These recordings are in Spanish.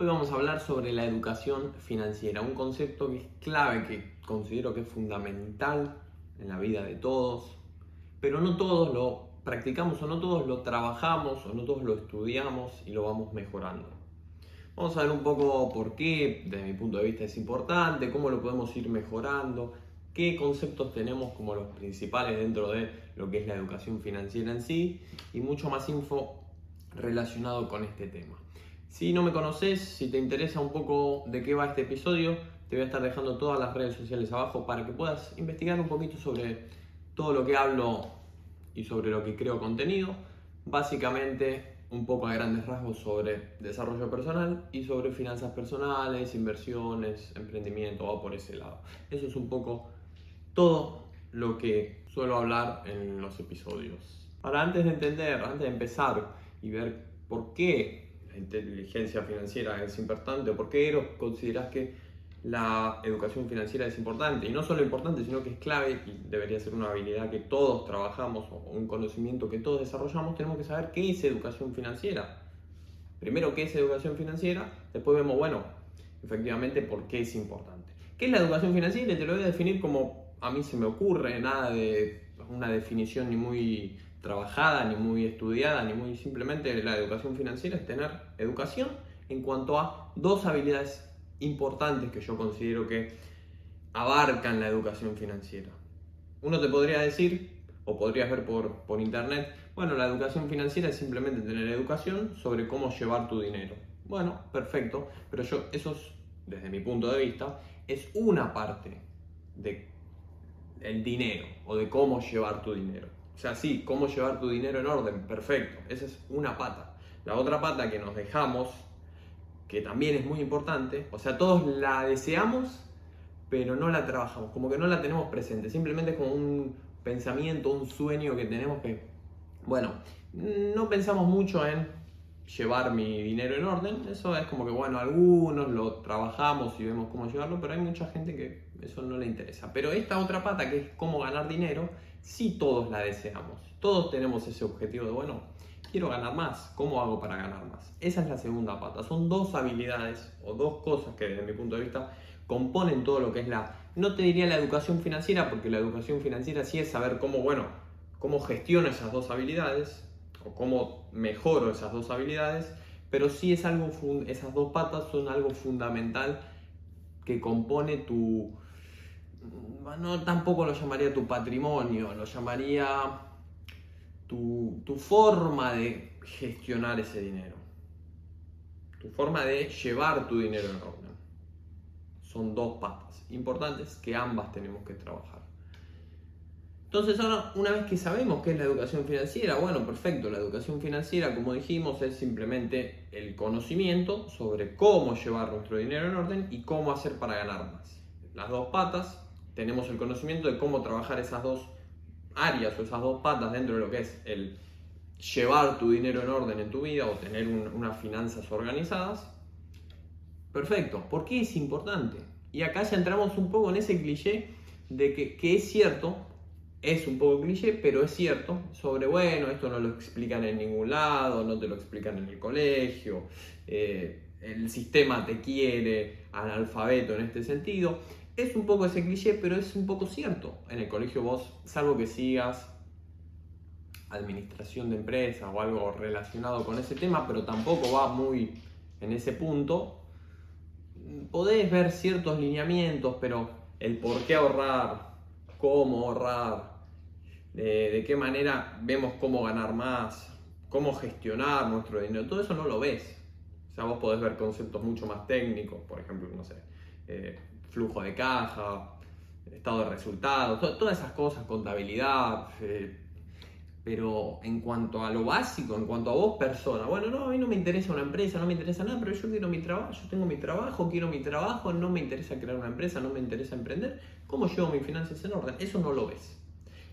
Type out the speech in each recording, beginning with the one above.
Hoy vamos a hablar sobre la educación financiera, un concepto que es clave, que considero que es fundamental en la vida de todos, pero no todos lo practicamos o no todos lo trabajamos o no todos lo estudiamos y lo vamos mejorando. Vamos a ver un poco por qué, desde mi punto de vista, es importante, cómo lo podemos ir mejorando, qué conceptos tenemos como los principales dentro de lo que es la educación financiera en sí y mucho más info relacionado con este tema. Si no me conoces, si te interesa un poco de qué va este episodio, te voy a estar dejando todas las redes sociales abajo para que puedas investigar un poquito sobre todo lo que hablo y sobre lo que creo contenido. Básicamente un poco a grandes rasgos sobre desarrollo personal y sobre finanzas personales, inversiones, emprendimiento, va por ese lado. Eso es un poco todo lo que suelo hablar en los episodios. Ahora, antes de entender, antes de empezar y ver por qué inteligencia financiera es importante, o por qué consideras que la educación financiera es importante, y no solo importante, sino que es clave y debería ser una habilidad que todos trabajamos o un conocimiento que todos desarrollamos, tenemos que saber qué es educación financiera. Primero, qué es educación financiera, después vemos, bueno, efectivamente, por qué es importante. ¿Qué es la educación financiera? Te lo voy a definir como a mí se me ocurre, nada de una definición ni muy trabajada, ni muy estudiada, ni muy simplemente la educación financiera es tener educación en cuanto a dos habilidades importantes que yo considero que abarcan la educación financiera. Uno te podría decir, o podrías ver por, por internet, bueno, la educación financiera es simplemente tener educación sobre cómo llevar tu dinero. Bueno, perfecto, pero yo, eso es, desde mi punto de vista, es una parte de el dinero o de cómo llevar tu dinero. O sea, sí, cómo llevar tu dinero en orden, perfecto, esa es una pata. La otra pata que nos dejamos que también es muy importante, o sea, todos la deseamos, pero no la trabajamos, como que no la tenemos presente, simplemente es como un pensamiento, un sueño que tenemos que, bueno, no pensamos mucho en llevar mi dinero en orden, eso es como que, bueno, algunos lo trabajamos y vemos cómo llevarlo, pero hay mucha gente que eso no le interesa. Pero esta otra pata, que es cómo ganar dinero, sí todos la deseamos, todos tenemos ese objetivo de, bueno, quiero ganar más. ¿Cómo hago para ganar más? Esa es la segunda pata. Son dos habilidades o dos cosas que desde mi punto de vista componen todo lo que es la, no te diría la educación financiera, porque la educación financiera sí es saber cómo, bueno, cómo gestiono esas dos habilidades o cómo mejoro esas dos habilidades, pero sí es algo, esas dos patas son algo fundamental que compone tu, no tampoco lo llamaría tu patrimonio, lo llamaría tu, forma de gestionar ese dinero, tu forma de llevar tu dinero en orden. Son dos patas importantes que ambas tenemos que trabajar. Entonces ahora, una vez que sabemos qué es la educación financiera, bueno, perfecto, la educación financiera, como dijimos, es simplemente el conocimiento sobre cómo llevar nuestro dinero en orden y cómo hacer para ganar más. Las dos patas, tenemos el conocimiento de cómo trabajar esas dos áreas o esas dos patas dentro de lo que es el llevar tu dinero en orden en tu vida o tener unas finanzas organizadas, perfecto. ¿Por qué es importante? Y acá ya entramos un poco en ese cliché de que, que es cierto, es un poco cliché, pero es cierto, sobre, bueno, esto no lo explican en ningún lado, no te lo explican en el colegio, eh, el sistema te quiere analfabeto en este sentido. Es un poco ese cliché, pero es un poco cierto. En el colegio vos, salvo que sigas administración de empresas o algo relacionado con ese tema, pero tampoco va muy en ese punto, podés ver ciertos lineamientos, pero el por qué ahorrar, cómo ahorrar, de, qué manera vemos cómo ganar más, cómo gestionar nuestro dinero, todo eso no lo ves. O sea, vos podés ver conceptos mucho más técnicos, por ejemplo, no sé, eh, flujo de caja, estado de resultados, todas esas cosas, contabilidad. Eh, pero en cuanto a lo básico, en cuanto a vos persona, bueno, no, a mí no me interesa una empresa, no me interesa nada, pero yo quiero mi trabajo, yo tengo mi trabajo, quiero mi trabajo, no me interesa crear una empresa, no me interesa emprender, ¿cómo llevo mis finanzas en orden? Eso no lo ves.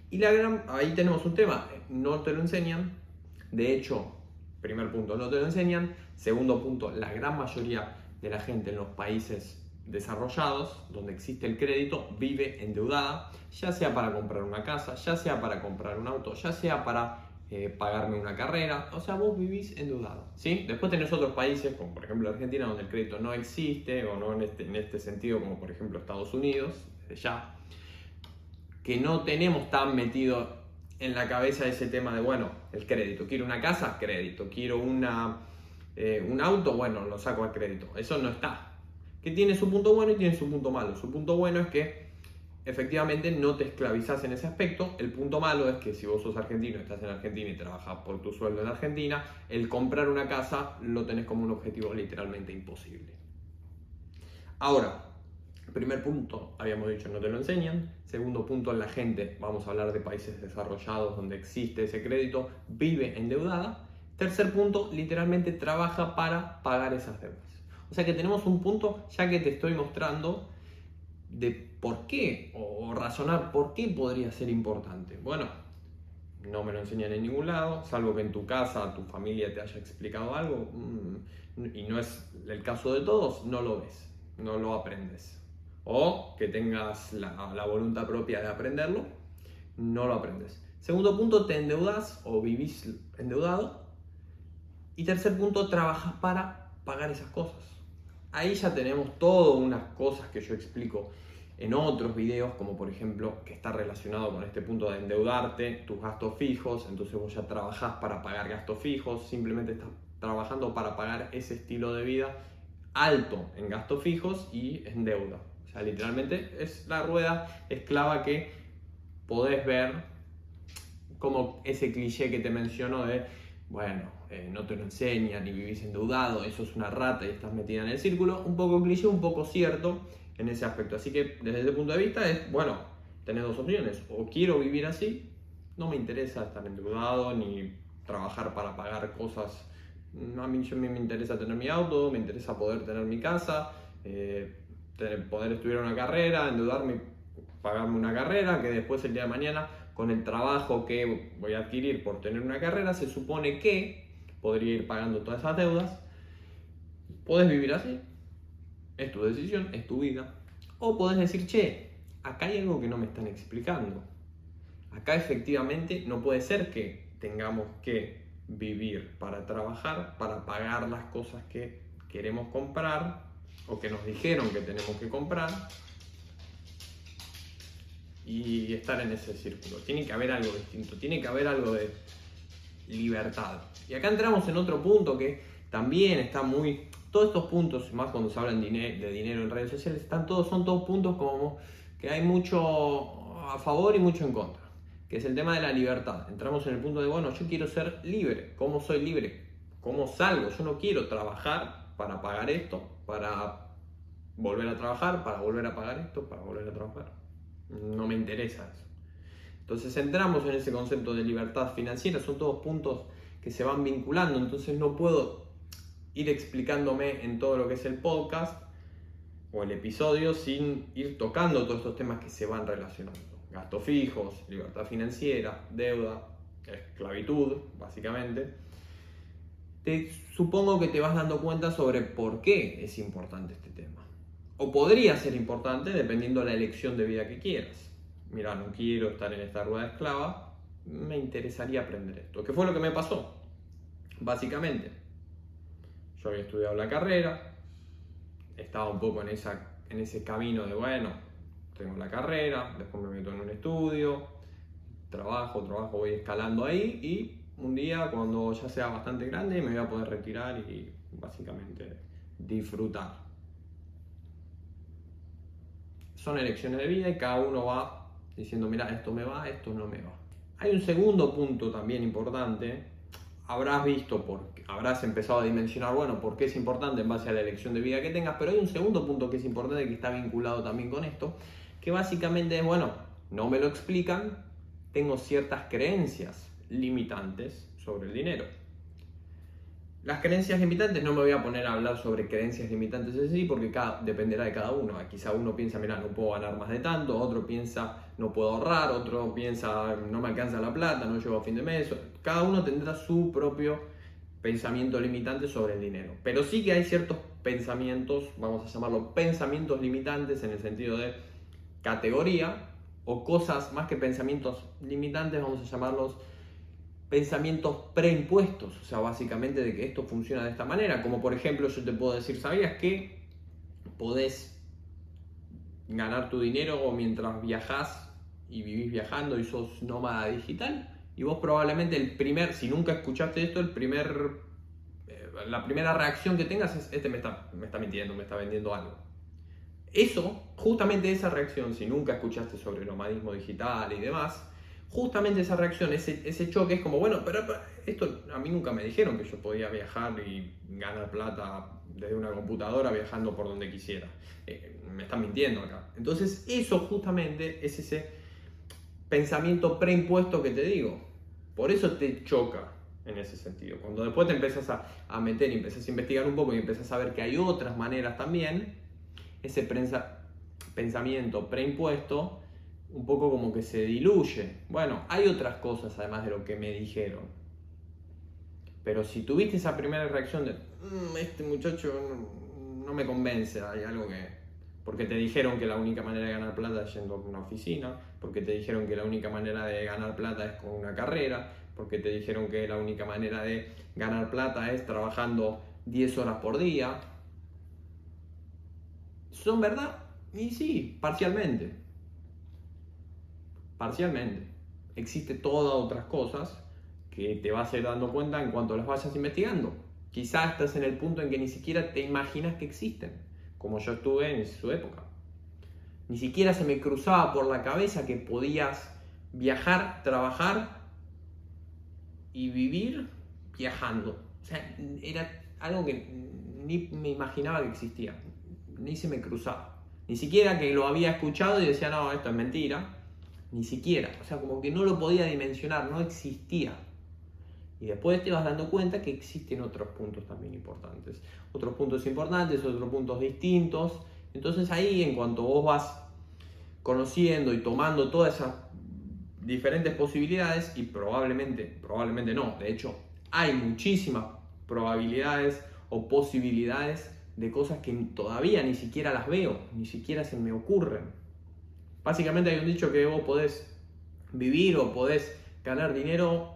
Y la gran, ahí tenemos un tema, no te lo enseñan, de hecho, primer punto, no te lo enseñan, segundo punto, la gran mayoría de la gente en los países desarrollados, donde existe el crédito, vive endeudada, ya sea para comprar una casa, ya sea para comprar un auto, ya sea para eh, pagarme una carrera. O sea, vos vivís endeudado. ¿sí? Después tenés otros países, como por ejemplo Argentina, donde el crédito no existe, o no en este, en este sentido, como por ejemplo Estados Unidos, ya, que no tenemos tan metido en la cabeza ese tema de, bueno, el crédito. Quiero una casa, crédito. Quiero una, eh, un auto, bueno, lo saco a crédito. Eso no está. Que tiene su punto bueno y tiene su punto malo. Su punto bueno es que efectivamente no te esclavizas en ese aspecto. El punto malo es que si vos sos argentino, estás en Argentina y trabajas por tu sueldo en Argentina, el comprar una casa lo tenés como un objetivo literalmente imposible. Ahora, primer punto, habíamos dicho, no te lo enseñan. Segundo punto, la gente, vamos a hablar de países desarrollados donde existe ese crédito, vive endeudada. Tercer punto, literalmente trabaja para pagar esas deudas. O sea que tenemos un punto, ya que te estoy mostrando, de por qué, o razonar por qué podría ser importante. Bueno, no me lo enseñan en ningún lado, salvo que en tu casa, tu familia te haya explicado algo, mm, y no es el caso de todos, no lo ves, no lo aprendes o que tengas la, voluntad propia de aprenderlo, no lo aprendes. Segundo punto, te endeudas o vivís endeudado. Y tercer punto, trabajas para pagar esas cosas. Ahí ya tenemos todas unas cosas que yo explico en otros videos, como por ejemplo que está relacionado con este punto de endeudarte, tus gastos fijos, entonces vos ya trabajás para pagar gastos fijos, simplemente estás trabajando para pagar ese estilo de vida alto en gastos fijos y en deuda. Literalmente es la rueda esclava que podés ver como ese cliché que te menciono de, bueno, eh, no te lo enseñan y vivís endeudado, eso es una rata y estás metida en el círculo, un poco cliché, un poco cierto en ese aspecto. Así que desde ese punto de vista es, bueno, tenés dos opciones, o quiero vivir así, no me interesa estar endeudado ni trabajar para pagar cosas, a mí, me interesa tener mi auto, me interesa poder tener mi casa, eh, poder estudiar una carrera, endeudarme, pagarme una carrera, que después el día de mañana, con el trabajo que voy a adquirir por tener una carrera, se supone que podría ir pagando todas esas deudas. Puedes vivir así, es tu decisión, es tu vida. O puedes decir, che, acá hay algo que no me están explicando. Acá efectivamente no puede ser que tengamos que vivir para trabajar, para pagar las cosas que queremos comprar o que nos dijeron que tenemos que comprar y estar en ese círculo. Tiene que haber algo distinto, tiene que haber algo de libertad. Y acá entramos en otro punto que también está muy... Todos estos puntos, más cuando se hablan de dinero en redes sociales, están todos, son todos puntos como que hay mucho a favor y mucho en contra, que es el tema de la libertad. Entramos en el punto de, bueno, yo quiero ser libre. ¿Cómo soy libre? ¿Cómo salgo? Yo no quiero trabajar para pagar esto, para volver a trabajar, para volver a pagar esto, para volver a trabajar. No me interesa eso. Entonces entramos en ese concepto de libertad financiera, son todos puntos que se van vinculando, entonces no puedo ir explicándome en todo lo que es el podcast o el episodio sin ir tocando todos estos temas que se van relacionando. Gastos fijos, libertad financiera, deuda, esclavitud, básicamente te, supongo que te vas dando cuenta sobre por qué es importante este tema. O podría ser importante dependiendo de la elección de vida que quieras. Mira, no quiero estar en esta rueda esclava, me interesaría aprender esto. ¿Qué fue lo que me pasó? Básicamente, yo había estudiado la carrera, estaba un poco en, esa, en ese camino de, bueno, tengo la carrera, después me meto en un estudio, trabajo, trabajo, voy escalando ahí y un día cuando ya sea bastante grande me voy a poder retirar y básicamente disfrutar. Son elecciones de vida y cada uno va diciendo, mira, esto me va, esto no me va. Hay un segundo punto también importante. Habrás visto, por, habrás empezado a dimensionar, bueno, por qué es importante en base a la elección de vida que tengas, pero hay un segundo punto que es importante que está vinculado también con esto, que básicamente es, bueno, no me lo explican, tengo ciertas creencias limitantes sobre el dinero. Las creencias limitantes, no me voy a poner a hablar sobre creencias limitantes en sí, porque cada, dependerá de cada uno. Quizá uno piensa, mira, no puedo ganar más de tanto, otro piensa, no puedo ahorrar, otro piensa, no me alcanza la plata, no llego a fin de mes. Cada uno tendrá su propio pensamiento limitante sobre el dinero. Pero sí que hay ciertos pensamientos, vamos a llamarlos pensamientos limitantes en el sentido de categoría, o cosas más que pensamientos limitantes, vamos a llamarlos pensamientos preimpuestos, o sea, básicamente de que esto funciona de esta manera, como por ejemplo yo te puedo decir, ¿sabías que podés ganar tu dinero mientras viajas y vivís viajando y sos nómada digital? Y vos probablemente el primer, si nunca escuchaste esto, el primer, eh, la primera reacción que tengas es, este me está, me está mintiendo, me está vendiendo algo. Eso, justamente esa reacción, si nunca escuchaste sobre nomadismo digital y demás, justamente esa reacción, ese, ese choque es como, bueno, pero, esto a mí nunca me dijeron que yo podía viajar y ganar plata desde una computadora viajando por donde quisiera. Eh, me están mintiendo acá. Entonces eso justamente es ese pensamiento preimpuesto que te digo. Por eso te choca en ese sentido. Cuando después te empiezas a, a meter y empiezas a investigar un poco y empiezas a ver que hay otras maneras también, ese pensamiento preimpuesto un poco como que se diluye. Bueno, hay otras cosas además de lo que me dijeron. Pero si tuviste esa primera reacción de, mm, este muchacho no, me convence, hay algo que... Porque te dijeron que la única manera de ganar plata es yendo a una oficina, porque te dijeron que la única manera de ganar plata es con una carrera, porque te dijeron que la única manera de ganar plata es trabajando 10 horas por día. ¿Son verdad? Y sí, parcialmente parcialmente. Existe todas otras cosas que te vas a ir dando cuenta en cuanto las vayas investigando. Quizás estás en el punto en que ni siquiera te imaginas que existen, como yo estuve en su época. Ni siquiera se me cruzaba por la cabeza que podías viajar, trabajar y vivir viajando. O sea, era algo que ni me imaginaba que existía, ni se me cruzaba. Ni siquiera que lo había escuchado y decía, no, esto es mentira ni siquiera. O sea, como que no lo podía dimensionar, no existía. Y después te vas dando cuenta que existen otros puntos también importantes. Otros puntos importantes, otros puntos distintos. Entonces ahí, en cuanto vos vas conociendo y tomando todas esas diferentes posibilidades, y probablemente, probablemente no, de hecho, hay muchísimas probabilidades o posibilidades de cosas que todavía ni siquiera las veo, ni siquiera se me ocurren. Básicamente hay un dicho que vos podés vivir o podés ganar dinero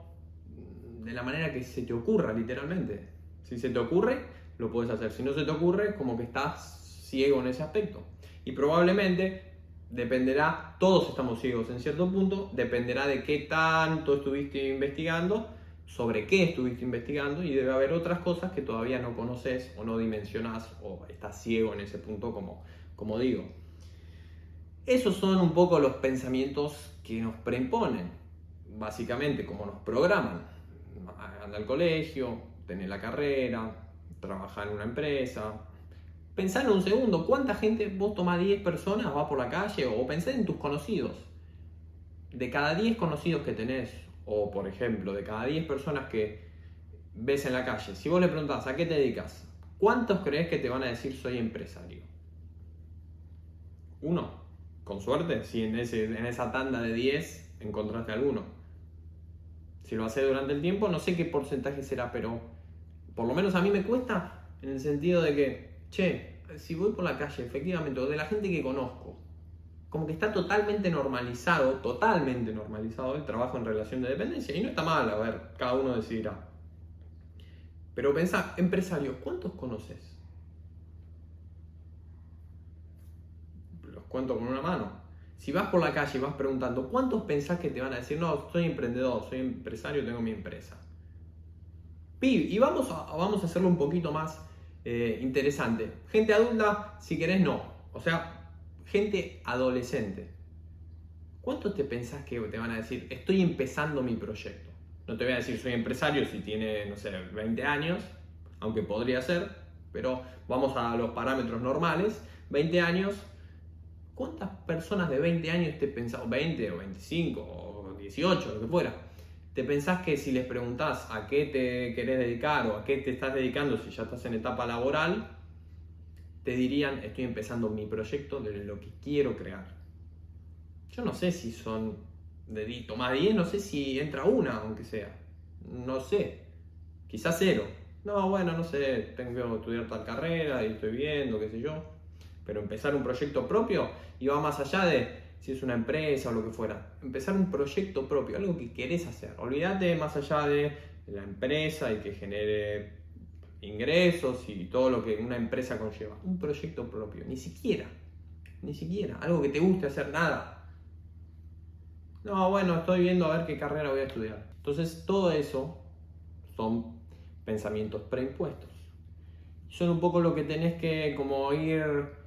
de la manera que se te ocurra, literalmente. Si se te ocurre, lo puedes hacer. Si no se te ocurre, como que estás ciego en ese aspecto. Y probablemente dependerá, todos estamos ciegos en cierto punto, dependerá de qué tanto estuviste investigando, sobre qué estuviste investigando y debe haber otras cosas que todavía no conoces o no dimensionás o estás ciego en ese punto como, como digo. Esos son un poco los pensamientos que nos preimponen, básicamente como nos programan. Anda al colegio, tener la carrera, trabajar en una empresa. Pensar en un segundo, ¿cuánta gente vos tomás 10 personas, vas por la calle o pensar en tus conocidos? De cada 10 conocidos que tenés, o por ejemplo, de cada 10 personas que ves en la calle, si vos le preguntás a qué te dedicas, ¿cuántos crees que te van a decir soy empresario? Uno. Con suerte, si en, ese, en esa tanda de 10 encontraste alguno. Si lo haces durante el tiempo, no sé qué porcentaje será, pero por lo menos a mí me cuesta en el sentido de que, che, si voy por la calle, efectivamente, o de la gente que conozco, como que está totalmente normalizado, totalmente normalizado el trabajo en relación de dependencia. Y no está mal, a ver, cada uno decidirá. Pero pensá, empresario, ¿cuántos conoces? Cuento con una mano. Si vas por la calle y vas preguntando, ¿cuántos pensás que te van a decir, no, soy emprendedor, soy empresario, tengo mi empresa? Y vamos a, vamos a hacerlo un poquito más eh, interesante. Gente adulta, si querés, no. O sea, gente adolescente. ¿Cuántos te pensás que te van a decir, estoy empezando mi proyecto? No te voy a decir soy empresario si tiene, no sé, 20 años, aunque podría ser, pero vamos a los parámetros normales. 20 años, ¿Cuántas personas de 20 años te pensás, 20 o 25 o 18, lo que fuera, te pensás que si les preguntás a qué te querés dedicar o a qué te estás dedicando si ya estás en etapa laboral, te dirían estoy empezando mi proyecto de lo que quiero crear? Yo no sé si son de más 10, no sé si entra una, aunque sea. No sé. Quizás cero. No, bueno, no sé, tengo que estudiar tal carrera y estoy viendo, qué sé yo pero empezar un proyecto propio y va más allá de si es una empresa o lo que fuera. Empezar un proyecto propio, algo que querés hacer. Olvídate más allá de la empresa y que genere ingresos y todo lo que una empresa conlleva. Un proyecto propio, ni siquiera, ni siquiera, algo que te guste hacer, nada. No, bueno, estoy viendo a ver qué carrera voy a estudiar. Entonces, todo eso son pensamientos preimpuestos. Son un poco lo que tenés que como ir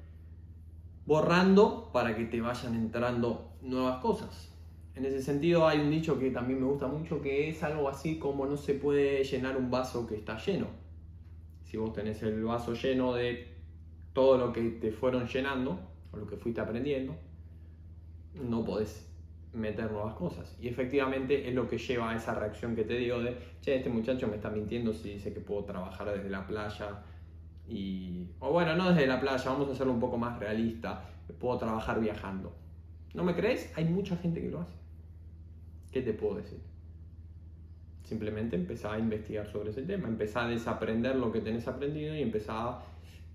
borrando para que te vayan entrando nuevas cosas. En ese sentido hay un dicho que también me gusta mucho que es algo así como no se puede llenar un vaso que está lleno. Si vos tenés el vaso lleno de todo lo que te fueron llenando o lo que fuiste aprendiendo, no podés meter nuevas cosas. Y efectivamente es lo que lleva a esa reacción que te digo de, che, este muchacho me está mintiendo si dice que puedo trabajar desde la playa o bueno, no desde la playa, vamos a hacerlo un poco más realista, puedo trabajar viajando. ¿No me crees? Hay mucha gente que lo hace. ¿Qué te puedo decir? Simplemente empezá a investigar sobre ese tema, empezá a desaprender lo que tenés aprendido y empezá a,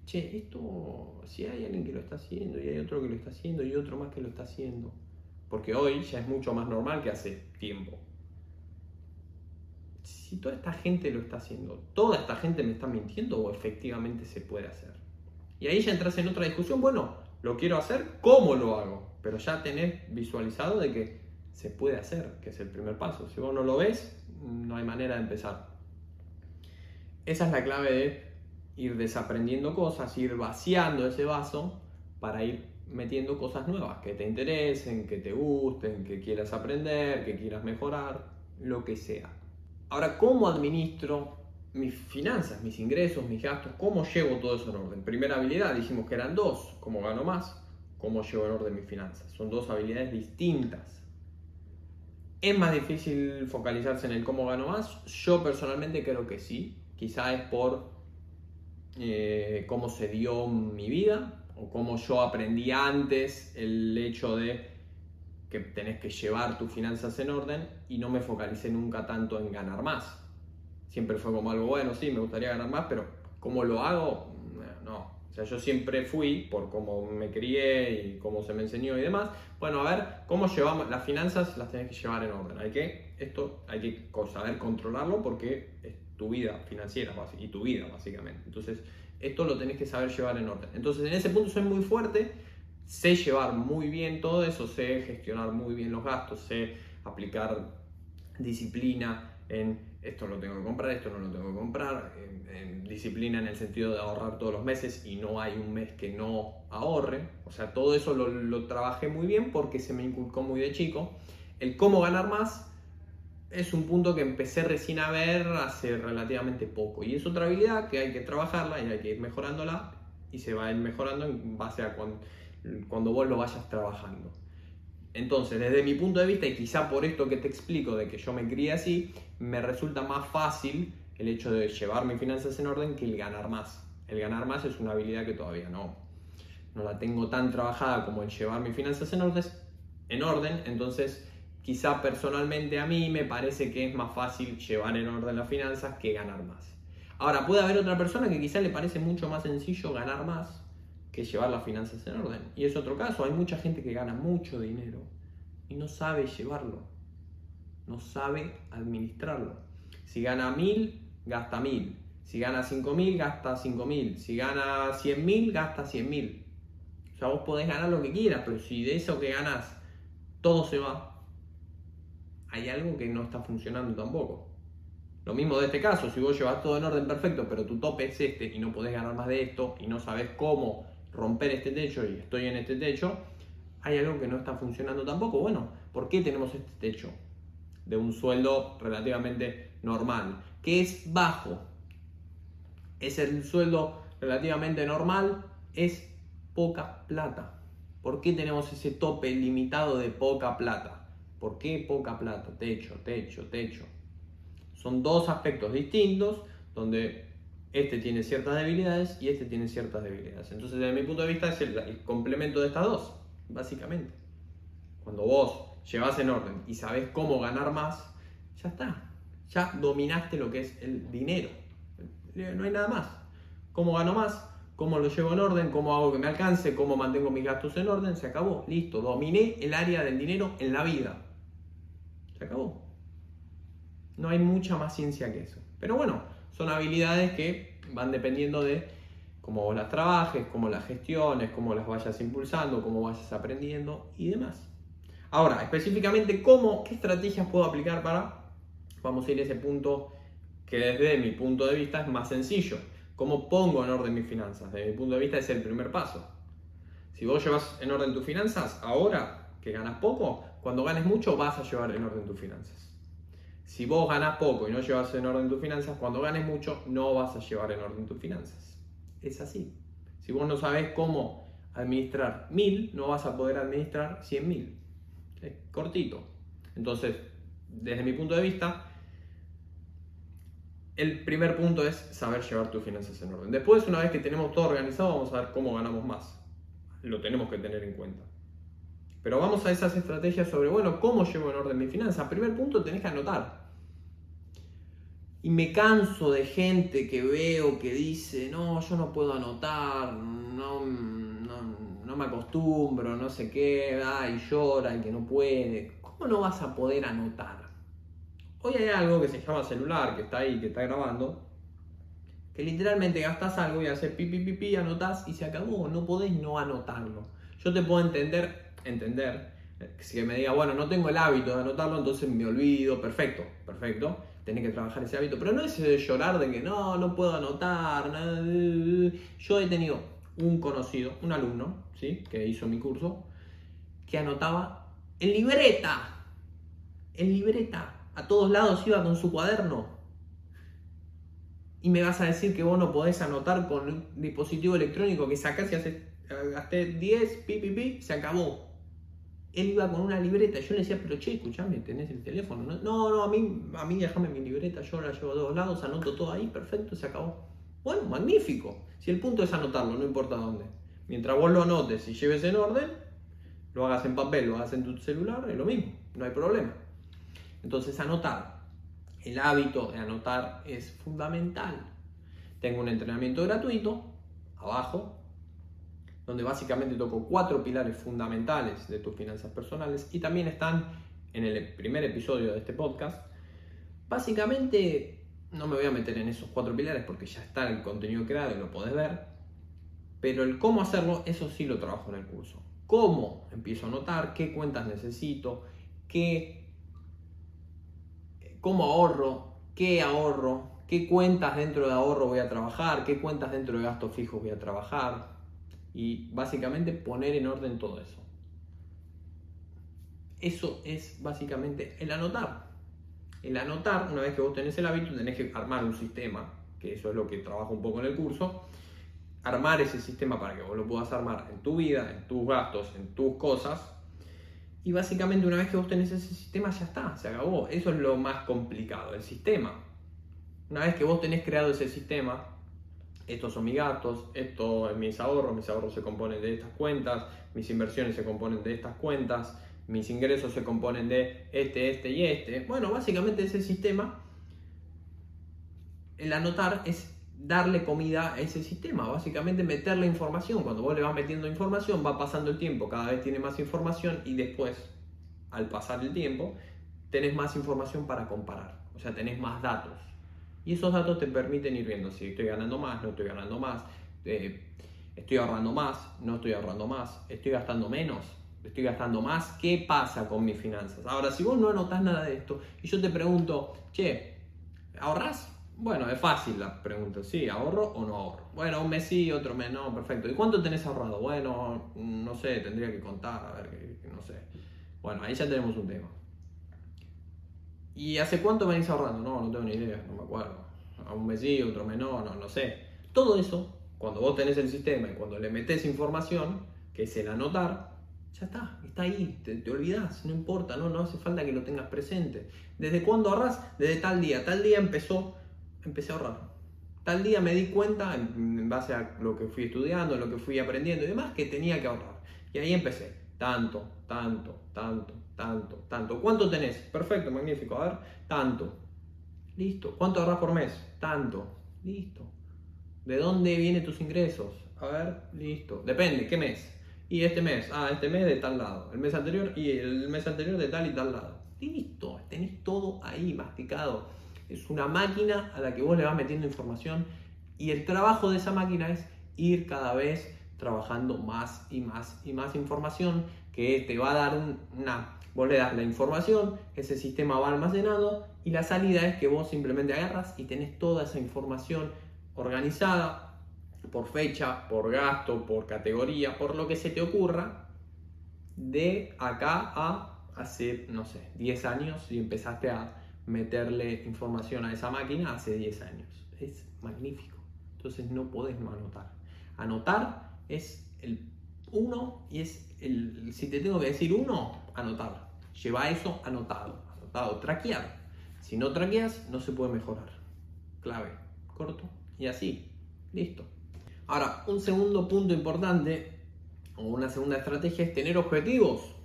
che, esto, si hay alguien que lo está haciendo y hay otro que lo está haciendo y otro más que lo está haciendo. Porque hoy ya es mucho más normal que hace tiempo. Si toda esta gente lo está haciendo, ¿toda esta gente me está mintiendo o efectivamente se puede hacer? Y ahí ya entras en otra discusión, bueno, lo quiero hacer, ¿cómo lo hago? Pero ya tenés visualizado de que se puede hacer, que es el primer paso. Si vos no lo ves, no hay manera de empezar. Esa es la clave de ir desaprendiendo cosas, ir vaciando ese vaso para ir metiendo cosas nuevas que te interesen, que te gusten, que quieras aprender, que quieras mejorar, lo que sea. Ahora, ¿cómo administro mis finanzas, mis ingresos, mis gastos? ¿Cómo llevo todo eso en orden? Primera habilidad, dijimos que eran dos, ¿cómo gano más? ¿Cómo llevo en orden mis finanzas? Son dos habilidades distintas. ¿Es más difícil focalizarse en el cómo gano más? Yo personalmente creo que sí. Quizá es por eh, cómo se dio mi vida, o como yo aprendí antes el hecho de que tenés que llevar tus finanzas en orden y no me focalicé nunca tanto en ganar más. Siempre fue como algo bueno, sí, me gustaría ganar más, pero ¿cómo lo hago? No. O sea, yo siempre fui, por cómo me crié y cómo se me enseñó y demás, bueno, a ver, ¿cómo llevamos las finanzas? Las tenés que llevar en orden. Hay que, esto hay que saber controlarlo porque es tu vida financiera y tu vida, básicamente. Entonces, esto lo tenés que saber llevar en orden. Entonces, en ese punto soy muy fuerte, sé llevar muy bien todo eso, sé gestionar muy bien los gastos, sé aplicar disciplina en esto lo tengo que comprar, esto no lo tengo que comprar, disciplina en el sentido de ahorrar todos los meses y no hay un mes que no ahorre, o sea, todo eso lo, lo trabajé muy bien porque se me inculcó muy de chico. El cómo ganar más es un punto que empecé recién a ver hace relativamente poco. Y es otra habilidad que hay que trabajarla y hay que ir mejorándola y se va a ir mejorando en base a cuando, cuando vos lo vayas trabajando. Entonces, desde mi punto de vista, y quizá por esto que te explico de que yo me crié así, me resulta más fácil el hecho de llevar mis finanzas en orden que el ganar más. El ganar más es una habilidad que todavía no, no la tengo tan trabajada como el llevar mis finanzas en orden, en orden entonces quizá personalmente a mí me parece que es más fácil llevar en orden las finanzas que ganar más. Ahora, puede haber otra persona que quizá le parece mucho más sencillo ganar más que llevar las finanzas en orden. Y es otro caso, hay mucha gente que gana mucho dinero y no sabe llevarlo, no sabe administrarlo. Si gana mil, gasta mil. Si gana cinco mil, gasta cinco mil. Si gana cien mil, gasta cien mil. O sea, vos podés ganar lo que quieras, pero si de eso que ganas todo se va, hay algo que no está funcionando tampoco. Lo mismo de este caso, si vos llevas todo en orden perfecto, pero tu tope es este y no podés ganar más de esto y no sabes cómo romper este techo y estoy en este techo, hay algo que no está funcionando tampoco. Bueno, ¿por qué tenemos este techo? De un sueldo relativamente normal, que es bajo. Es el sueldo relativamente normal, es poca plata. ¿Por qué tenemos ese tope limitado de poca plata? ¿Por qué poca plata? Techo, techo, techo. Son dos aspectos distintos donde este tiene ciertas debilidades y este tiene ciertas debilidades. Entonces, desde mi punto de vista, es el, complemento de estas dos, básicamente. Cuando vos llevas en orden y sabes cómo ganar más, ya está. Ya dominaste lo que es el dinero. No hay nada más. ¿Cómo gano más? cómo lo llevo en orden, cómo hago que me alcance, cómo mantengo mis gastos en orden, se acabó, listo, dominé el área del dinero en la vida. Se acabó. No hay mucha más ciencia que eso. Pero bueno, son habilidades que van dependiendo de cómo vos las trabajes, cómo las gestiones, cómo las vayas impulsando, cómo vayas aprendiendo y demás. Ahora, específicamente, ¿cómo, qué estrategias puedo aplicar para, vamos a ir a ese punto que desde mi punto de vista es más sencillo. ¿Cómo pongo en orden mis finanzas? Desde mi punto de vista es el primer paso. Si vos llevas en orden tus finanzas, ahora que ganas poco, cuando ganes mucho vas a llevar en orden tus finanzas. Si vos ganas poco y no llevas en orden tus finanzas, cuando ganes mucho no vas a llevar en orden tus finanzas. Es así. Si vos no sabes cómo administrar mil, no vas a poder administrar cien mil. Es cortito. Entonces, desde mi punto de vista, el primer punto es saber llevar tus finanzas en orden. Después, una vez que tenemos todo organizado, vamos a ver cómo ganamos más. Lo tenemos que tener en cuenta. Pero vamos a esas estrategias sobre, bueno, ¿cómo llevo en orden mi finanzas? Primer punto, tenés que anotar. Y me canso de gente que veo que dice, no, yo no puedo anotar, no, no, me acostumbro, no sé qué, y llora y que no puede. ¿Cómo no vas a poder anotar? Hoy hay algo que se llama celular, que está ahí, que está grabando, que literalmente gastas algo y haces pipi pipi, anotas y se acabó, no podés no anotarlo. Yo te puedo entender, entender, si me diga, bueno, no tengo el hábito de anotarlo, entonces me olvido, perfecto, perfecto, tenés que trabajar ese hábito, pero no es de llorar de que no, no puedo anotar, yo he tenido un conocido, un alumno, ¿sí? que hizo mi curso, que anotaba en libreta, en libreta, a todos lados iba con su cuaderno. Y me vas a decir que vos no podés anotar con un dispositivo electrónico que sacás y haces, gasté 10, pi, pi, pi, se acabó. Él iba con una libreta. Yo le decía, pero che, escuchame, tenés el teléfono. No, no, a mí, a mí déjame mi libreta, yo la llevo a todos lados, anoto todo ahí, perfecto, se acabó. Bueno, magnífico. Si el punto es anotarlo, no importa dónde. Mientras vos lo anotes y lleves en orden, lo hagas en papel, lo hagas en tu celular, es lo mismo, no hay problema. Entonces anotar. El hábito de anotar es fundamental. Tengo un entrenamiento gratuito, abajo, donde básicamente toco cuatro pilares fundamentales de tus finanzas personales y también están en el primer episodio de este podcast. Básicamente no me voy a meter en esos cuatro pilares porque ya está el contenido creado y lo podés ver, pero el cómo hacerlo, eso sí lo trabajo en el curso. ¿Cómo empiezo a anotar? ¿Qué cuentas necesito? ¿Qué cómo ahorro, qué ahorro, qué cuentas dentro de ahorro voy a trabajar, qué cuentas dentro de gastos fijos voy a trabajar y básicamente poner en orden todo eso. Eso es básicamente el anotar. El anotar, una vez que vos tenés el hábito, tenés que armar un sistema, que eso es lo que trabajo un poco en el curso, armar ese sistema para que vos lo puedas armar en tu vida, en tus gastos, en tus cosas, y básicamente una vez que vos tenés ese sistema ya está, se acabó. Eso es lo más complicado, el sistema. Una vez que vos tenés creado ese sistema, estos son mis gastos, esto es mis ahorros, mis ahorros se componen de estas cuentas, mis inversiones se componen de estas cuentas, mis ingresos se componen de este, este y este. Bueno, básicamente ese sistema, el anotar es darle comida a ese sistema, básicamente meterle información. Cuando vos le vas metiendo información, va pasando el tiempo, cada vez tiene más información y después, al pasar el tiempo, tenés más información para comparar, o sea, tenés más datos. Y esos datos te permiten ir viendo si estoy ganando más, no estoy ganando más, eh, estoy ahorrando más, no estoy ahorrando más, estoy gastando menos, estoy gastando más, ¿qué pasa con mis finanzas? Ahora, si vos no anotás nada de esto y yo te pregunto, che, ¿ahorras? Bueno, es fácil la pregunta. Sí, ¿ahorro o no ahorro? Bueno, un mes sí, otro mes no, perfecto. ¿Y cuánto tenés ahorrado? Bueno, no sé, tendría que contar, a ver, no sé. Bueno, ahí ya tenemos un tema. ¿Y hace cuánto venís ahorrando? No, no tengo ni idea, no me acuerdo. A un mes sí, otro mes no, no, no sé. Todo eso, cuando vos tenés el sistema y cuando le metes información, que es el anotar, ya está, está ahí, te, te olvidás, no importa, no, no hace falta que lo tengas presente. ¿Desde cuándo ahorras? Desde tal día. Tal día empezó empecé a ahorrar. Tal día me di cuenta, en base a lo que fui estudiando, lo que fui aprendiendo y demás, que tenía que ahorrar. Y ahí empecé. Tanto, tanto, tanto, tanto, tanto. ¿Cuánto tenés? Perfecto, magnífico. A ver, tanto. Listo. ¿Cuánto ahorras por mes? Tanto. Listo. ¿De dónde vienen tus ingresos? A ver, listo. Depende, ¿qué mes? Y este mes, ah, este mes de tal lado. El mes anterior y el mes anterior de tal y tal lado. Listo, tenés todo ahí masticado. Es una máquina a la que vos le vas metiendo información y el trabajo de esa máquina es ir cada vez trabajando más y más y más información que te va a dar una... Vos le das la información, ese sistema va almacenado y la salida es que vos simplemente agarras y tenés toda esa información organizada por fecha, por gasto, por categoría, por lo que se te ocurra, de acá a hace, no sé, 10 años y empezaste a meterle información a esa máquina hace 10 años. Es magnífico. Entonces no podés no anotar. Anotar es el uno y es el, si te tengo que decir uno, anotar. Lleva eso anotado, anotado, traquear. Si no traqueas, no se puede mejorar. Clave, corto y así, listo. Ahora, un segundo punto importante o una segunda estrategia es tener objetivos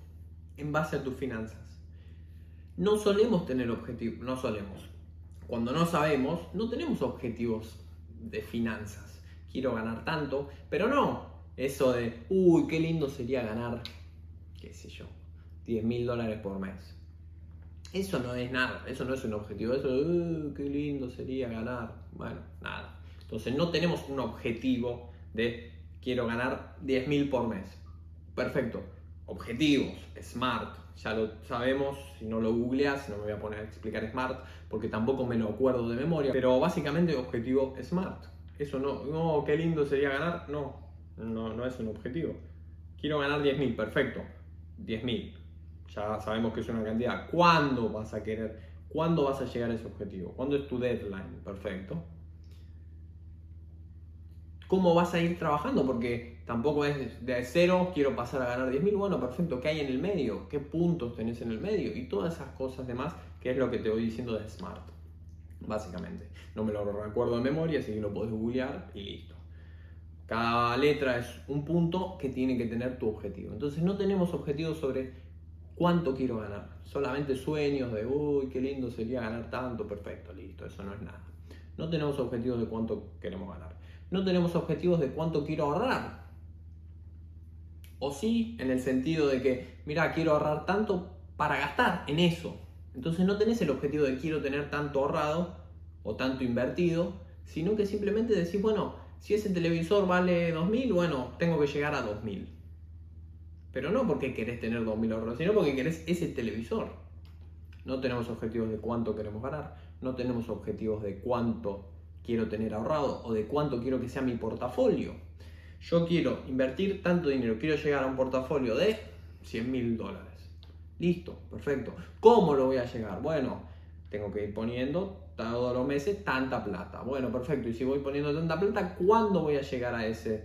en base a tus finanzas. No solemos tener objetivos, no solemos. Cuando no sabemos, no tenemos objetivos de finanzas. Quiero ganar tanto, pero no eso de, uy, qué lindo sería ganar, qué sé yo, 10 mil dólares por mes. Eso no es nada, eso no es un objetivo. Eso uy, qué lindo sería ganar. Bueno, nada. Entonces no tenemos un objetivo de quiero ganar 10 mil por mes. Perfecto. Objetivos, SMART, ya lo sabemos, si no lo googleas, no me voy a poner a explicar SMART porque tampoco me lo acuerdo de memoria, pero básicamente objetivo SMART. Eso no, no, qué lindo sería ganar, no, no, no es un objetivo. Quiero ganar 10.000, perfecto, 10.000. Ya sabemos que es una cantidad. ¿Cuándo vas a querer? ¿Cuándo vas a llegar a ese objetivo? ¿Cuándo es tu deadline? Perfecto. ¿Cómo vas a ir trabajando? Porque tampoco es de cero, quiero pasar a ganar 10.000. Bueno, perfecto. ¿Qué hay en el medio? ¿Qué puntos tenés en el medio? Y todas esas cosas demás, que es lo que te voy diciendo de Smart. Básicamente. No me lo recuerdo de memoria, así que lo podés googlear y listo. Cada letra es un punto que tiene que tener tu objetivo. Entonces no tenemos objetivos sobre cuánto quiero ganar. Solamente sueños de, uy, qué lindo sería ganar tanto. Perfecto, listo. Eso no es nada. No tenemos objetivos de cuánto queremos ganar no tenemos objetivos de cuánto quiero ahorrar. O sí, en el sentido de que, mira, quiero ahorrar tanto para gastar en eso. Entonces no tenés el objetivo de quiero tener tanto ahorrado o tanto invertido, sino que simplemente decís, bueno, si ese televisor vale 2.000, bueno, tengo que llegar a 2.000. Pero no porque querés tener 2.000 ahorrados, sino porque querés ese televisor. No tenemos objetivos de cuánto queremos ganar, no tenemos objetivos de cuánto quiero tener ahorrado o de cuánto quiero que sea mi portafolio. Yo quiero invertir tanto dinero, quiero llegar a un portafolio de 100 mil dólares. Listo, perfecto. ¿Cómo lo voy a llegar? Bueno, tengo que ir poniendo todos los meses tanta plata. Bueno, perfecto. Y si voy poniendo tanta plata, ¿cuándo voy a llegar a ese,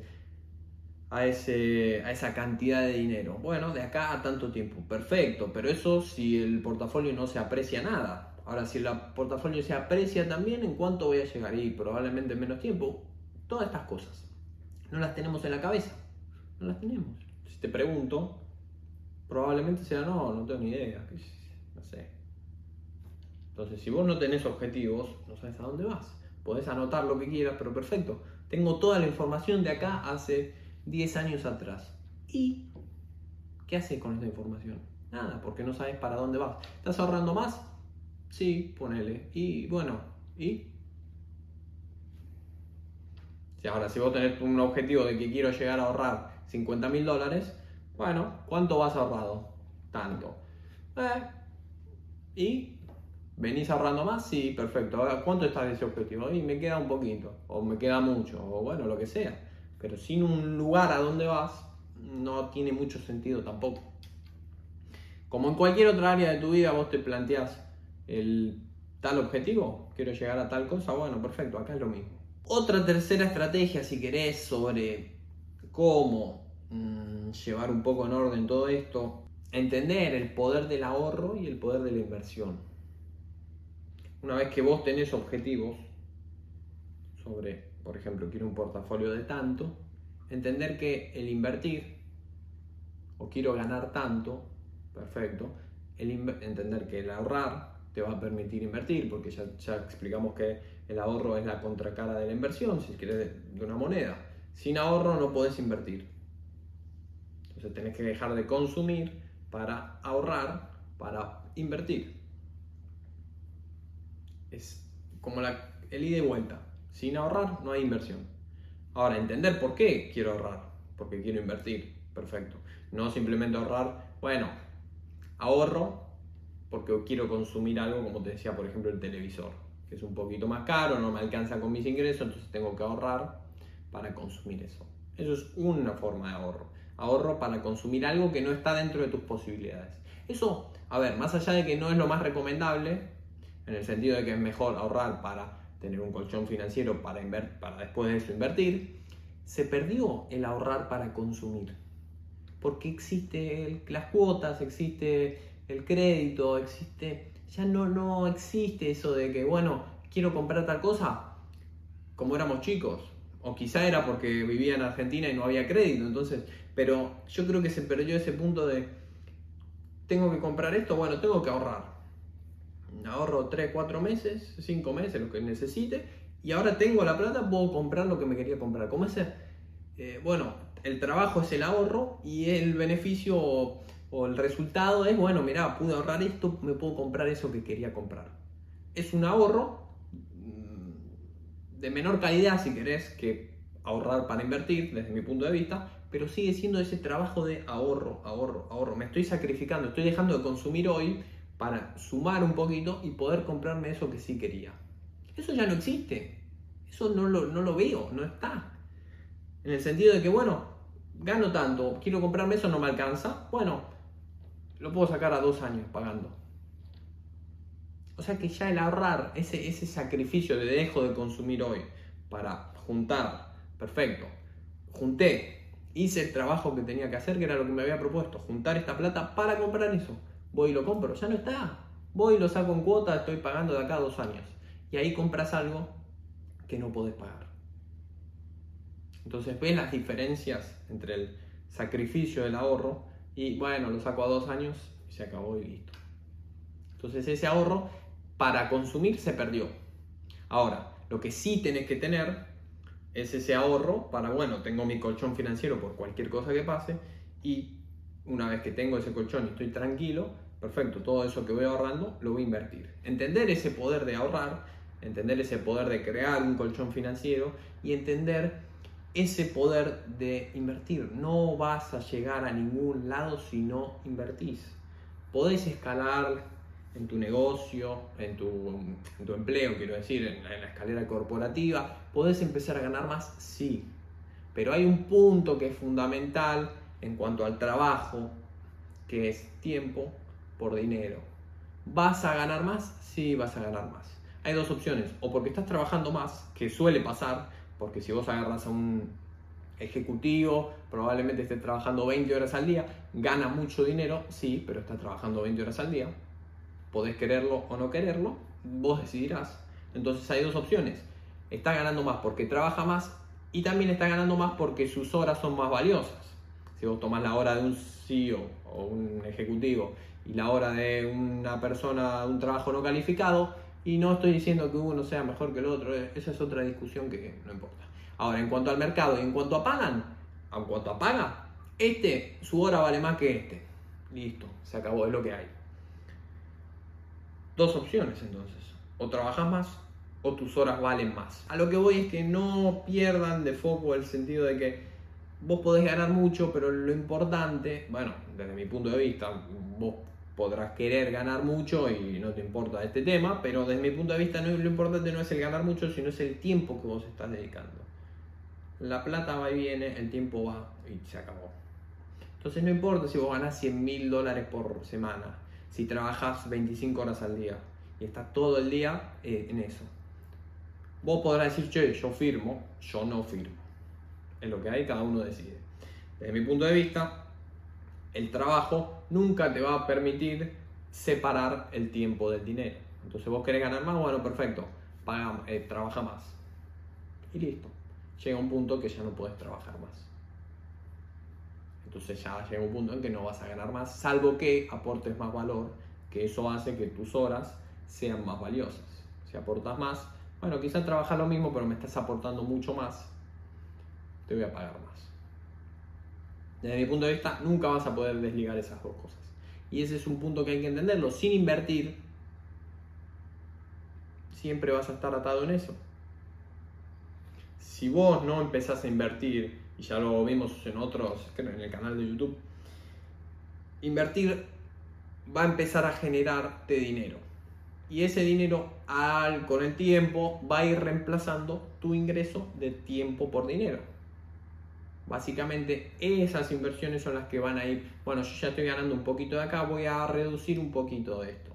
a, ese, a esa cantidad de dinero? Bueno, de acá a tanto tiempo. Perfecto, pero eso si el portafolio no se aprecia nada. Ahora, si el portafolio se aprecia también, ¿en cuánto voy a llegar? Y probablemente en menos tiempo. Todas estas cosas. No las tenemos en la cabeza. No las tenemos. Si te pregunto, probablemente sea no, no tengo ni idea. No sé. Entonces, si vos no tenés objetivos, no sabes a dónde vas. Podés anotar lo que quieras, pero perfecto. Tengo toda la información de acá hace 10 años atrás. ¿Y qué haces con esta información? Nada, porque no sabes para dónde vas. ¿Estás ahorrando más? Sí, ponele. Y bueno, ¿y? Si ahora, si vos tenés un objetivo de que quiero llegar a ahorrar 50 mil dólares, bueno, ¿cuánto vas ahorrado? Tanto. Eh, ¿Y? ¿Venís ahorrando más? Sí, perfecto. Ahora, ¿cuánto está ese objetivo? Y me queda un poquito, o me queda mucho, o bueno, lo que sea. Pero sin un lugar a donde vas, no tiene mucho sentido tampoco. Como en cualquier otra área de tu vida, vos te planteás el tal objetivo, quiero llegar a tal cosa, bueno, perfecto, acá es lo mismo. Otra tercera estrategia, si querés, sobre cómo mm, llevar un poco en orden todo esto, entender el poder del ahorro y el poder de la inversión. Una vez que vos tenés objetivos sobre, por ejemplo, quiero un portafolio de tanto, entender que el invertir o quiero ganar tanto, perfecto, el entender que el ahorrar te va a permitir invertir, porque ya, explicamos que el ahorro es la contracara de la inversión, si quieres, de una moneda. Sin ahorro no podés invertir. Entonces tenés que dejar de consumir para ahorrar, para invertir. Es como el ida y vuelta. Sin ahorrar no hay inversión. Ahora, entender por qué quiero ahorrar. Porque quiero invertir. Perfecto. No simplemente ahorrar, bueno, ahorro porque quiero consumir algo, como te decía, por ejemplo, el televisor, que es un poquito más caro, no me alcanza con mis ingresos, entonces tengo que ahorrar para consumir eso. Eso es una forma de ahorro. Ahorro para consumir algo que no está dentro de tus posibilidades. Eso, a ver, más allá de que no es lo más recomendable, en el sentido de que es mejor ahorrar para tener un colchón financiero para, para después de eso invertir, se perdió el ahorrar para consumir. Porque existe las cuotas, existe el crédito, existe, ya no, no existe eso de que, bueno, quiero comprar tal cosa, como éramos chicos, o quizá era porque vivía en Argentina y no había crédito, entonces, pero yo creo que se perdió ese punto de, tengo que comprar esto, bueno, tengo que ahorrar. Ahorro 3, 4 meses, 5 meses, lo que necesite, y ahora tengo la plata, puedo comprar lo que me quería comprar. Como ese, eh, bueno, el trabajo es el ahorro y el beneficio o el resultado es, bueno, mira, pude ahorrar esto, me puedo comprar eso que quería comprar. Es un ahorro mm, de menor calidad, si querés, que ahorrar para invertir, desde mi punto de vista, pero sigue siendo ese trabajo de ahorro, ahorro, ahorro. Me estoy sacrificando, estoy dejando de consumir hoy para sumar un poquito y poder comprarme eso que sí quería. Eso ya no existe. Eso no lo, no lo veo, no está. En el sentido de que, bueno, gano tanto, quiero comprarme eso, no me alcanza. Bueno, lo puedo sacar a dos años pagando. O sea que ya el ahorrar, ese, ese sacrificio de dejo de consumir hoy para juntar, perfecto, junté, hice el trabajo que tenía que hacer, que era lo que me había propuesto, juntar esta plata para comprar eso. Voy y lo compro, ya no está. Voy y lo saco en cuota, estoy pagando de acá a dos años. Y ahí compras algo que no podés pagar. Entonces ves las diferencias entre el sacrificio del ahorro y bueno, lo saco a dos años y se acabó y listo. Entonces ese ahorro para consumir se perdió. Ahora, lo que sí tenés que tener es ese ahorro para, bueno, tengo mi colchón financiero por cualquier cosa que pase y una vez que tengo ese colchón y estoy tranquilo, perfecto, todo eso que voy ahorrando lo voy a invertir. Entender ese poder de ahorrar, entender ese poder de crear un colchón financiero y entender ese poder de invertir. No vas a llegar a ningún lado si no invertís. Podés escalar en tu negocio, en tu, empleo, quiero decir, en en la escalera corporativa. Podés empezar a ganar más, sí. Pero hay un punto que es fundamental en cuanto al trabajo, que es tiempo por dinero. ¿Vas a ganar más? Sí, vas a ganar más. Hay dos opciones, o porque estás trabajando más, que suele pasar, porque si vos agarras a un ejecutivo, probablemente esté trabajando 20 horas al día, gana mucho dinero, sí, pero está trabajando 20 horas al día. Podés quererlo o no quererlo, vos decidirás. Entonces hay dos opciones. Está ganando más porque trabaja más y también está ganando más porque sus horas son más valiosas. Si vos tomás la hora de un CEO o un ejecutivo y la hora de una persona un trabajo no calificado, y no estoy diciendo que uno sea mejor que el otro, eh, esa es otra discusión que no importa. Ahora, en cuanto al mercado y en cuanto a pagan, en cuanto a paga, este, su hora vale más que este. Listo, se acabó, es lo que hay. Dos opciones entonces. O trabajas más o tus horas valen más. A lo que voy es que no pierdan de foco el sentido de que vos podés ganar mucho, pero lo importante, bueno, desde mi punto de vista, vos podrás querer ganar mucho y no te importa este tema, pero desde mi punto de vista no, lo importante no es el ganar mucho, sino es el tiempo que vos estás dedicando. La plata va y viene, el tiempo va y se acabó. Entonces no importa si vos ganás 100 mil dólares por semana, si trabajas 25 horas al día y estás todo el día eh, en eso. Vos podrás decir, che, yo firmo, yo no firmo. Es lo que hay, cada uno decide. Desde mi punto de vista, el trabajo nunca te va a permitir separar el tiempo del dinero. Entonces vos querés ganar más, bueno, perfecto, eh, trabaja más. Y listo. Llega un punto que ya no puedes trabajar más. Entonces ya llega un punto en que no vas a ganar más, salvo que aportes más valor, que eso hace que tus horas sean más valiosas. Si aportas más, bueno, quizás trabajas lo mismo, pero me estás aportando mucho más. te voy a pagar más. Desde mi punto de vista, nunca vas a poder desligar esas dos cosas. Y ese es un punto que hay que entenderlo. Sin invertir, siempre vas a estar atado en eso. Si vos no empezás a invertir, y ya lo vimos en otros, creo en el canal de YouTube, invertir va a empezar a generarte dinero. Y ese dinero al, con el tiempo va a ir reemplazando tu ingreso de tiempo por dinero. Básicamente esas inversiones son las que van a ir, bueno, yo ya estoy ganando un poquito de acá, voy a reducir un poquito de esto.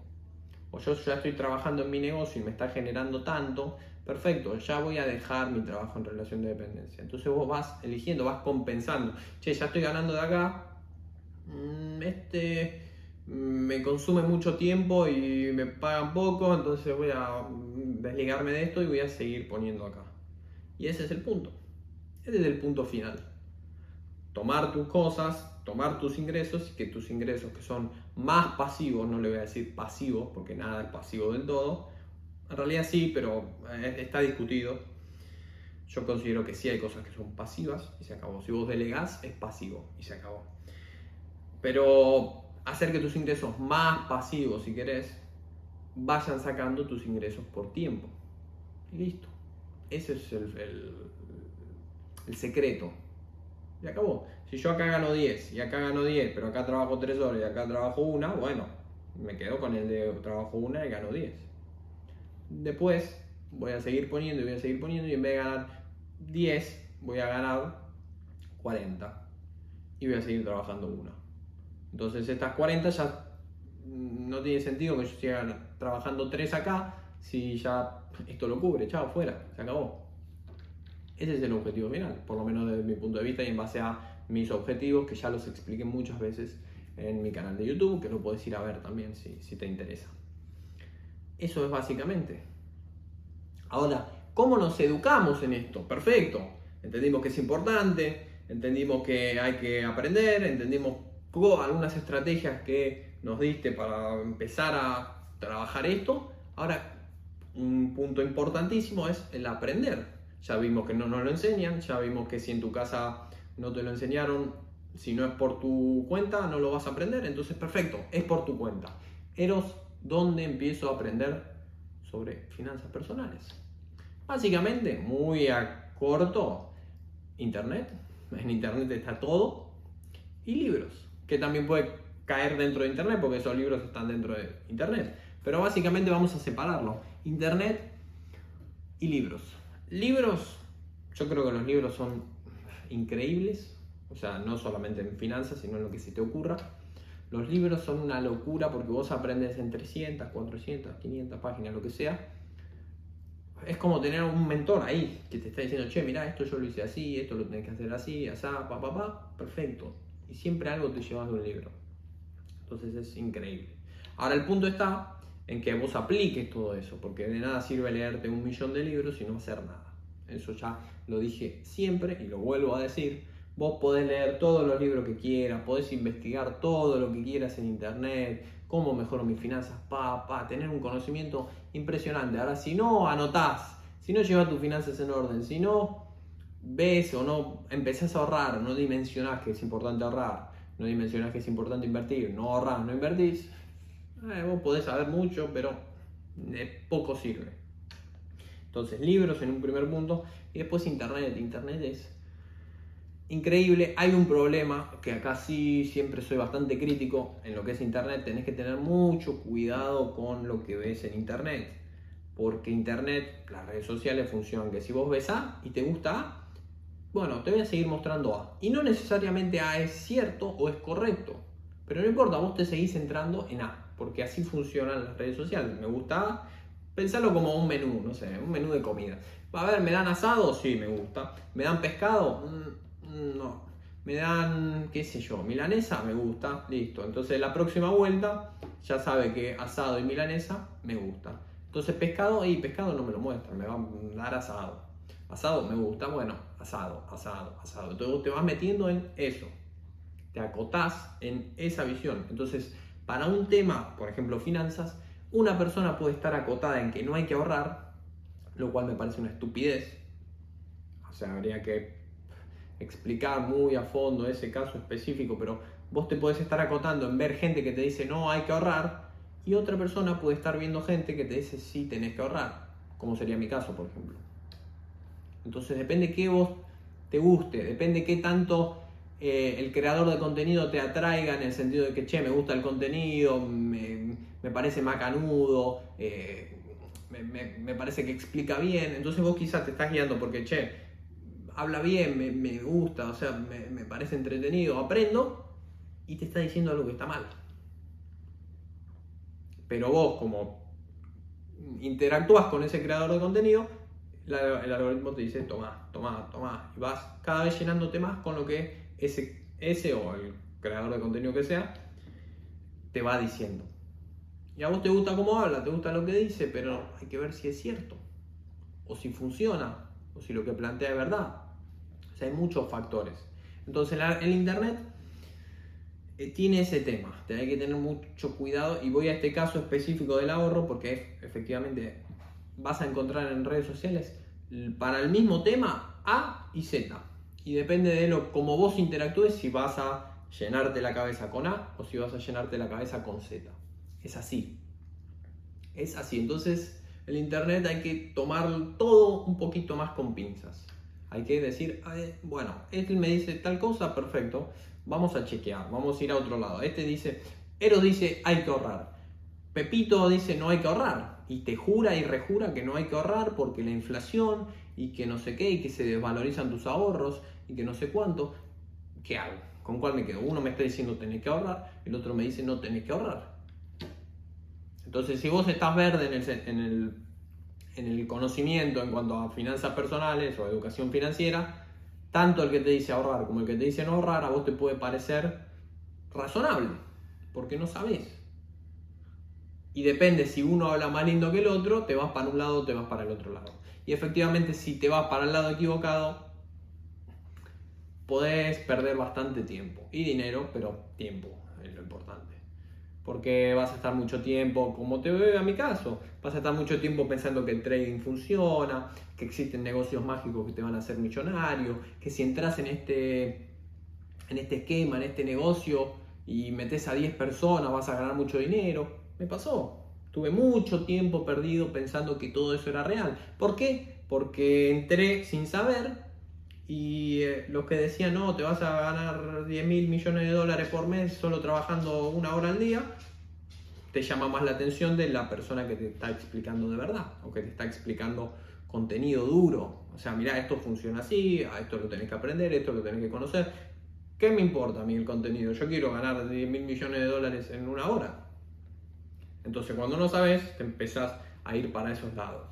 O yo ya estoy trabajando en mi negocio y me está generando tanto, perfecto, ya voy a dejar mi trabajo en relación de dependencia. Entonces vos vas eligiendo, vas compensando. Che, ya estoy ganando de acá, mm, este mm, me consume mucho tiempo y me pagan poco, entonces voy a mm, desligarme de esto y voy a seguir poniendo acá. Y ese es el punto. Ese es el punto final tomar tus cosas, tomar tus ingresos y que tus ingresos que son más pasivos, no le voy a decir pasivos porque nada es pasivo del todo, en realidad sí, pero eh, está discutido. Yo considero que sí hay cosas que son pasivas y se acabó. Si vos delegás es pasivo y se acabó. Pero hacer que tus ingresos más pasivos, si querés, vayan sacando tus ingresos por tiempo. Listo. Ese es el, el secreto y acabó. Si yo acá gano 10 y acá gano 10, pero acá trabajo 3 horas y acá trabajo una, bueno, me quedo con el de trabajo una y gano 10. Después voy a seguir poniendo y voy a seguir poniendo y en vez de ganar 10, voy a ganar 40 y voy a seguir trabajando una. Entonces estas 40 ya no tiene sentido que yo siga trabajando 3 acá si ya esto lo cubre, chao, fuera, se acabó. Ese es el objetivo final, por lo menos desde mi punto de vista y en base a mis objetivos que ya los expliqué muchas veces en mi canal de YouTube, que lo puedes ir a ver también si, si te interesa. Eso es básicamente. Ahora, ¿cómo nos educamos en esto? Perfecto. Entendimos que es importante, entendimos que hay que aprender, entendimos algunas estrategias que nos diste para empezar a trabajar esto. Ahora, un punto importantísimo es el aprender ya vimos que no nos lo enseñan, ya vimos que si en tu casa no te lo enseñaron, si no es por tu cuenta, no lo vas a aprender, entonces perfecto, es por tu cuenta. Eros, ¿dónde empiezo a aprender sobre finanzas personales? Básicamente, muy a corto, Internet, en Internet está todo, y libros, que también puede caer dentro de Internet, porque esos libros están dentro de Internet. Pero básicamente vamos a separarlo, Internet y libros. Libros, yo creo que los libros son increíbles, o sea, no solamente en finanzas, sino en lo que se te ocurra. Los libros son una locura porque vos aprendes en 300, 400, 500 páginas, lo que sea. Es como tener un mentor ahí que te está diciendo, che, mira, esto yo lo hice así, esto lo tenés que hacer así, asá, pa, pa, pa, perfecto. Y siempre algo te llevas de un libro. Entonces es increíble. Ahora el punto está en que vos apliques todo eso, porque de nada sirve leerte un millón de libros y no hacer nada. Eso ya lo dije siempre y lo vuelvo a decir. Vos podés leer todos los libros que quieras, podés investigar todo lo que quieras en internet, cómo mejoro mis finanzas, pa, pa, tener un conocimiento impresionante. Ahora, si no anotás, si no llevas tus finanzas en orden, si no ves o no empezás a ahorrar, no dimensionás que es importante ahorrar, no dimensionás que es importante invertir, no ahorrás, no invertís, eh, vos podés saber mucho, pero de poco sirve. Entonces, libros en un primer punto y después Internet. Internet es increíble. Hay un problema que acá sí siempre soy bastante crítico en lo que es Internet. Tenés que tener mucho cuidado con lo que ves en Internet. Porque Internet, las redes sociales funcionan que si vos ves A y te gusta A, bueno, te voy a seguir mostrando A. Y no necesariamente A es cierto o es correcto. Pero no importa, vos te seguís entrando en A porque así funcionan las redes sociales. Me gusta pensarlo como un menú, no sé, un menú de comida. A ver, ¿me dan asado? Sí, me gusta. ¿Me dan pescado? Mm, mm, no. ¿Me dan, qué sé yo, milanesa? Me gusta. Listo. Entonces la próxima vuelta ya sabe que asado y milanesa me gusta. Entonces pescado, y pescado no me lo muestra, me va a dar asado. Asado me gusta, bueno, asado, asado, asado. Entonces te vas metiendo en eso. Te acotás en esa visión. Entonces para un tema, por ejemplo, finanzas, una persona puede estar acotada en que no hay que ahorrar, lo cual me parece una estupidez. O sea, habría que explicar muy a fondo ese caso específico, pero vos te podés estar acotando en ver gente que te dice no hay que ahorrar y otra persona puede estar viendo gente que te dice sí tenés que ahorrar, como sería mi caso, por ejemplo. Entonces depende qué vos te guste, depende qué tanto eh, el creador de contenido te atraiga en el sentido de que, che, me gusta el contenido, me, parece macanudo, eh, me, parece que explica bien. Entonces vos quizás te estás guiando porque, che, habla bien, me, gusta, o sea, me, parece entretenido, aprendo y te está diciendo algo que está mal. Pero vos como interactúas con ese creador de contenido, el algoritmo te dice, toma, toma, toma, y vas cada vez llenándote más con lo que ese, o el creador de contenido que sea te va diciendo. Y a vos te gusta cómo habla, te gusta lo que dice, pero hay que ver si es cierto, o si funciona, o si lo que plantea es verdad. O sea, hay muchos factores. Entonces, el Internet eh, tiene ese tema, hay que tener mucho cuidado y voy a este caso específico del ahorro porque efectivamente vas a encontrar en redes sociales para el mismo tema A y Z. Y depende de lo como vos interactúes si vas a llenarte la cabeza con A o si vas a llenarte la cabeza con Z. Es así. Es así. Entonces, el internet hay que tomar todo un poquito más con pinzas. Hay que decir, bueno, este me dice tal cosa, perfecto. Vamos a chequear, vamos a ir a otro lado. Este dice, Ero dice hay que ahorrar. Pepito dice no hay que ahorrar y te jura y rejura que no hay que ahorrar porque la inflación y que no sé qué y que se desvalorizan tus ahorros que no sé cuánto, ¿qué hago? ¿Con cuál me quedo? Uno me está diciendo tenés que ahorrar, el otro me dice no tenés que ahorrar. Entonces, si vos estás verde en el, en el, en el conocimiento en cuanto a finanzas personales o educación financiera, tanto el que te dice ahorrar como el que te dice no ahorrar, a vos te puede parecer razonable, porque no sabés. Y depende si uno habla más lindo que el otro, te vas para un lado o te vas para el otro lado. Y efectivamente, si te vas para el lado equivocado, podés perder bastante tiempo y dinero, pero tiempo es lo importante. Porque vas a estar mucho tiempo, como te veo a mi caso, vas a estar mucho tiempo pensando que el trading funciona, que existen negocios mágicos que te van a hacer millonario, que si entras en este, en este esquema, en este negocio y metes a 10 personas vas a ganar mucho dinero me pasó. Tuve mucho tiempo perdido pensando que todo eso era real. ¿Por qué? Porque entré sin saber y eh, los que decían, no, te vas a ganar 10 mil millones de dólares por mes solo trabajando una hora al día, te llama más la atención de la persona que te está explicando de verdad o que te está explicando contenido duro. O sea, mira, esto funciona así, esto lo tenés que aprender, esto lo tenés que conocer. ¿Qué me importa a mí el contenido? Yo quiero ganar 10 mil millones de dólares en una hora. Entonces cuando no sabes, te empezás a ir para esos lados.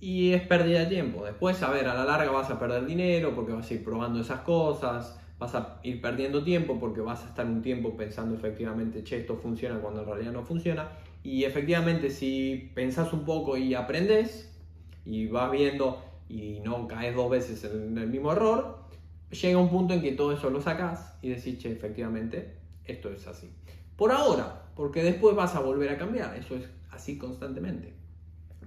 Y es pérdida de tiempo. Después, a ver, a la larga vas a perder dinero porque vas a ir probando esas cosas, vas a ir perdiendo tiempo porque vas a estar un tiempo pensando efectivamente, che, esto funciona cuando en realidad no funciona. Y efectivamente, si pensás un poco y aprendes y vas viendo y no caes dos veces en el mismo error, llega un punto en que todo eso lo sacas y decís, che, efectivamente, esto es así. Por ahora, porque después vas a volver a cambiar, eso es así constantemente.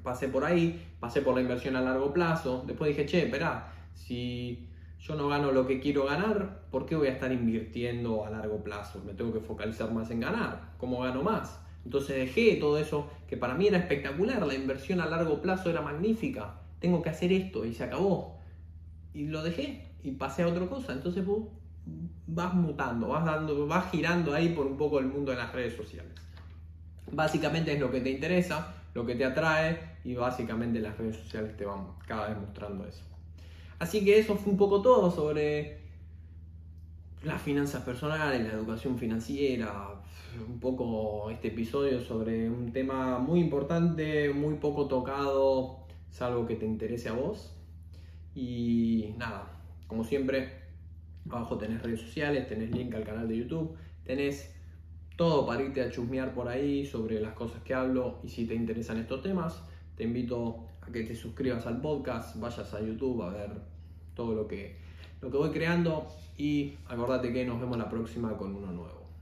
Pasé por ahí, pasé por la inversión a largo plazo, después dije, che, espera, si yo no gano lo que quiero ganar, ¿por qué voy a estar invirtiendo a largo plazo? Me tengo que focalizar más en ganar, ¿cómo gano más? Entonces dejé todo eso que para mí era espectacular, la inversión a largo plazo era magnífica, tengo que hacer esto y se acabó. Y lo dejé y pasé a otra cosa, entonces vas mutando, vas, dando, vas girando ahí por un poco el mundo de las redes sociales. Básicamente es lo que te interesa, lo que te atrae y básicamente las redes sociales te van cada vez mostrando eso. Así que eso fue un poco todo sobre las finanzas personales, la educación financiera, un poco este episodio sobre un tema muy importante, muy poco tocado, es algo que te interese a vos. Y nada, como siempre, Abajo tenés redes sociales, tenés link al canal de YouTube, tenés todo para irte a chusmear por ahí sobre las cosas que hablo y si te interesan estos temas, te invito a que te suscribas al podcast, vayas a YouTube a ver todo lo que, lo que voy creando y acordate que nos vemos la próxima con uno nuevo.